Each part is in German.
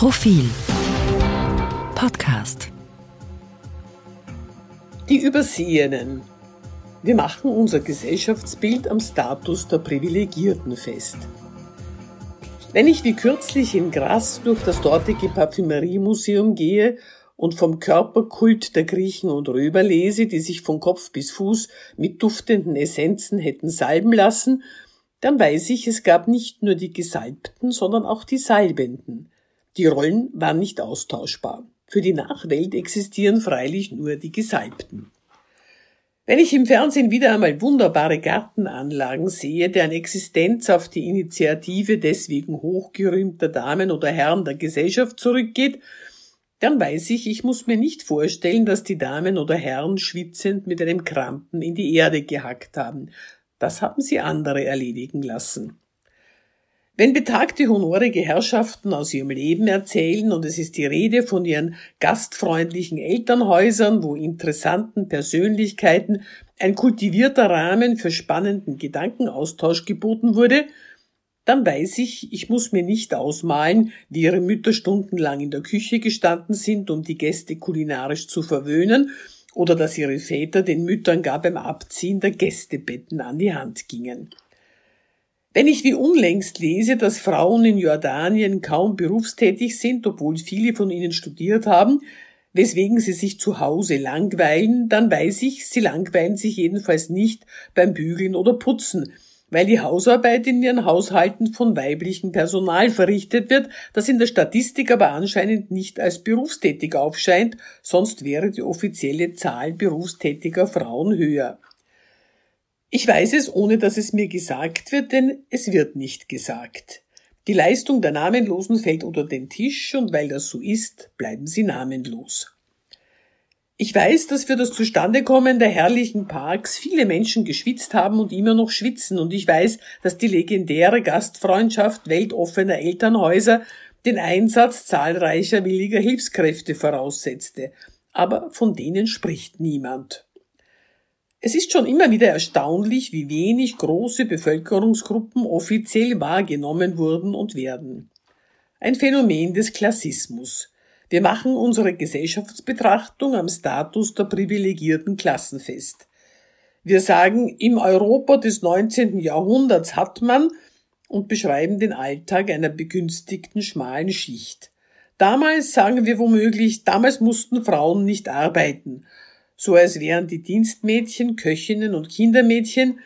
Profil Podcast Die Übersehenen. Wir machen unser Gesellschaftsbild am Status der Privilegierten fest. Wenn ich wie kürzlich in Grasse durch das dortige Parfümeriemuseum gehe und vom Körperkult der Griechen und Römer lese, die sich von Kopf bis Fuß mit duftenden Essenzen hätten salben lassen, dann weiß ich, es gab nicht nur die Gesalbten, sondern auch die Salbenden. Die Rollen waren nicht austauschbar. Für die Nachwelt existieren freilich nur die Gesalbten. Wenn ich im Fernsehen wieder einmal wunderbare Gartenanlagen sehe, deren Existenz auf die Initiative deswegen hochgerühmter Damen oder Herren der Gesellschaft zurückgeht, dann weiß ich, ich muss mir nicht vorstellen, dass die Damen oder Herren schwitzend mit einem Krampen in die Erde gehackt haben. Das haben sie andere erledigen lassen. Wenn betagte honorige Herrschaften aus ihrem Leben erzählen und es ist die Rede von ihren gastfreundlichen Elternhäusern, wo interessanten Persönlichkeiten ein kultivierter Rahmen für spannenden Gedankenaustausch geboten wurde, dann weiß ich, ich muss mir nicht ausmalen, wie ihre Mütter stundenlang in der Küche gestanden sind, um die Gäste kulinarisch zu verwöhnen, oder dass ihre Väter den Müttern gar beim Abziehen der Gästebetten an die Hand gingen. Wenn ich wie unlängst lese, dass Frauen in Jordanien kaum berufstätig sind, obwohl viele von ihnen studiert haben, weswegen sie sich zu Hause langweilen, dann weiß ich, sie langweilen sich jedenfalls nicht beim Bügeln oder Putzen, weil die Hausarbeit in ihren Haushalten von weiblichem Personal verrichtet wird, das in der Statistik aber anscheinend nicht als berufstätig aufscheint, sonst wäre die offizielle Zahl berufstätiger Frauen höher. Ich weiß es, ohne dass es mir gesagt wird, denn es wird nicht gesagt. Die Leistung der Namenlosen fällt unter den Tisch und weil das so ist, bleiben sie namenlos. Ich weiß, dass für das Zustandekommen der herrlichen Parks viele Menschen geschwitzt haben und immer noch schwitzen, und ich weiß, dass die legendäre Gastfreundschaft weltoffener Elternhäuser den Einsatz zahlreicher williger Hilfskräfte voraussetzte, aber von denen spricht niemand. Es ist schon immer wieder erstaunlich, wie wenig große Bevölkerungsgruppen offiziell wahrgenommen wurden und werden. Ein Phänomen des Klassismus. Wir machen unsere Gesellschaftsbetrachtung am Status der privilegierten Klassen fest. Wir sagen, im Europa des 19. Jahrhunderts hat man und beschreiben den Alltag einer begünstigten schmalen Schicht. Damals sagen wir womöglich, damals mussten Frauen nicht arbeiten, so als wären die Dienstmädchen, Köchinnen und Kindermädchen,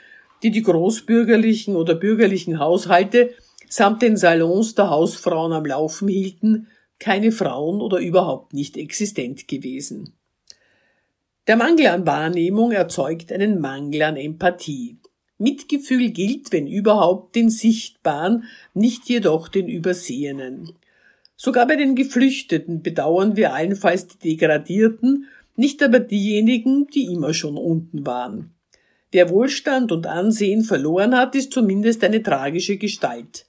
die die großbürgerlichen oder bürgerlichen Haushalte samt den Salons der Hausfrauen am Laufen hielten, keine Frauen oder überhaupt nicht existent gewesen. Der Mangel an Wahrnehmung erzeugt einen Mangel an Empathie. Mitgefühl gilt, wenn überhaupt, den Sichtbaren, nicht jedoch den Übersehenen. Sogar bei den Geflüchteten bedauern wir allenfalls die Degradierten, nicht aber diejenigen, die immer schon unten waren. Wer Wohlstand und Ansehen verloren hat, ist zumindest eine tragische Gestalt.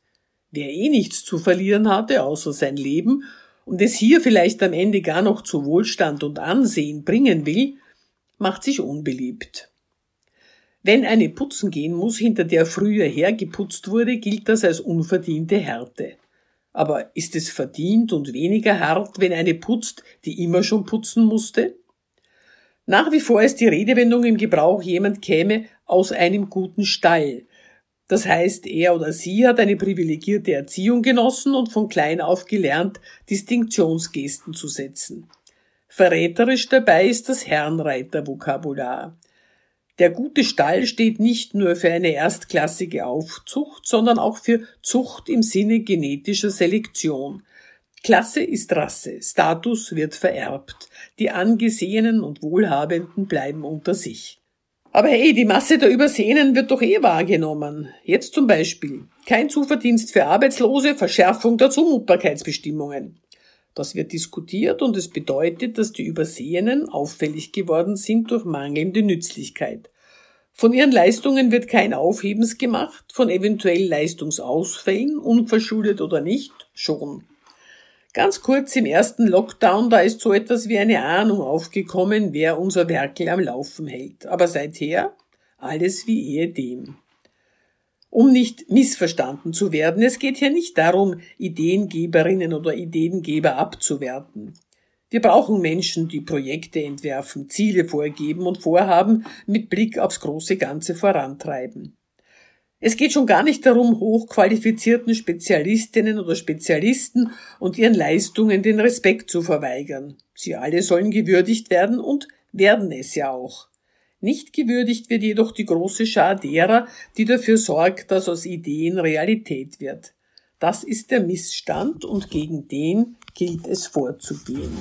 Wer eh nichts zu verlieren hatte, außer sein Leben, und es hier vielleicht am Ende gar noch zu Wohlstand und Ansehen bringen will, macht sich unbeliebt. Wenn eine putzen gehen muss, hinter der früher hergeputzt wurde, gilt das als unverdiente Härte. Aber ist es verdient und weniger hart, wenn eine putzt, die immer schon putzen musste? Nach wie vor ist die Redewendung im Gebrauch, jemand käme aus einem guten Stall, das heißt, er oder sie hat eine privilegierte Erziehung genossen und von klein auf gelernt, Distinktionsgesten zu setzen. Verräterisch dabei ist das Herrenreiter-Vokabular. Der gute Stall steht nicht nur für eine erstklassige Aufzucht, sondern auch für Zucht im Sinne genetischer Selektion. Klasse ist Rasse, Status wird vererbt, die Angesehenen und Wohlhabenden bleiben unter sich. Aber hey, die Masse der Übersehenen wird doch eh wahrgenommen. Jetzt zum Beispiel. Kein Zuverdienst für Arbeitslose, Verschärfung der Zumutbarkeitsbestimmungen. Das wird diskutiert und es bedeutet, dass die Übersehenen auffällig geworden sind durch mangelnde Nützlichkeit. Von ihren Leistungen wird kein Aufhebens gemacht, von eventuell Leistungsausfällen, unverschuldet oder nicht, schon. Ganz kurz im ersten Lockdown, da ist so etwas wie eine Ahnung aufgekommen, wer unser Werkel am Laufen hält. Aber seither alles wie ehedem. Um nicht missverstanden zu werden, es geht hier nicht darum, Ideengeberinnen oder Ideengeber abzuwerten. Wir brauchen Menschen, die Projekte entwerfen, Ziele vorgeben und Vorhaben mit Blick aufs große Ganze vorantreiben. Es geht schon gar nicht darum, hochqualifizierten Spezialistinnen oder Spezialisten und ihren Leistungen den Respekt zu verweigern. Sie alle sollen gewürdigt werden und werden es ja auch. Nicht gewürdigt wird jedoch die große Schar derer, die dafür sorgt, dass aus Ideen Realität wird. Das ist der Missstand und gegen den gilt es vorzugehen.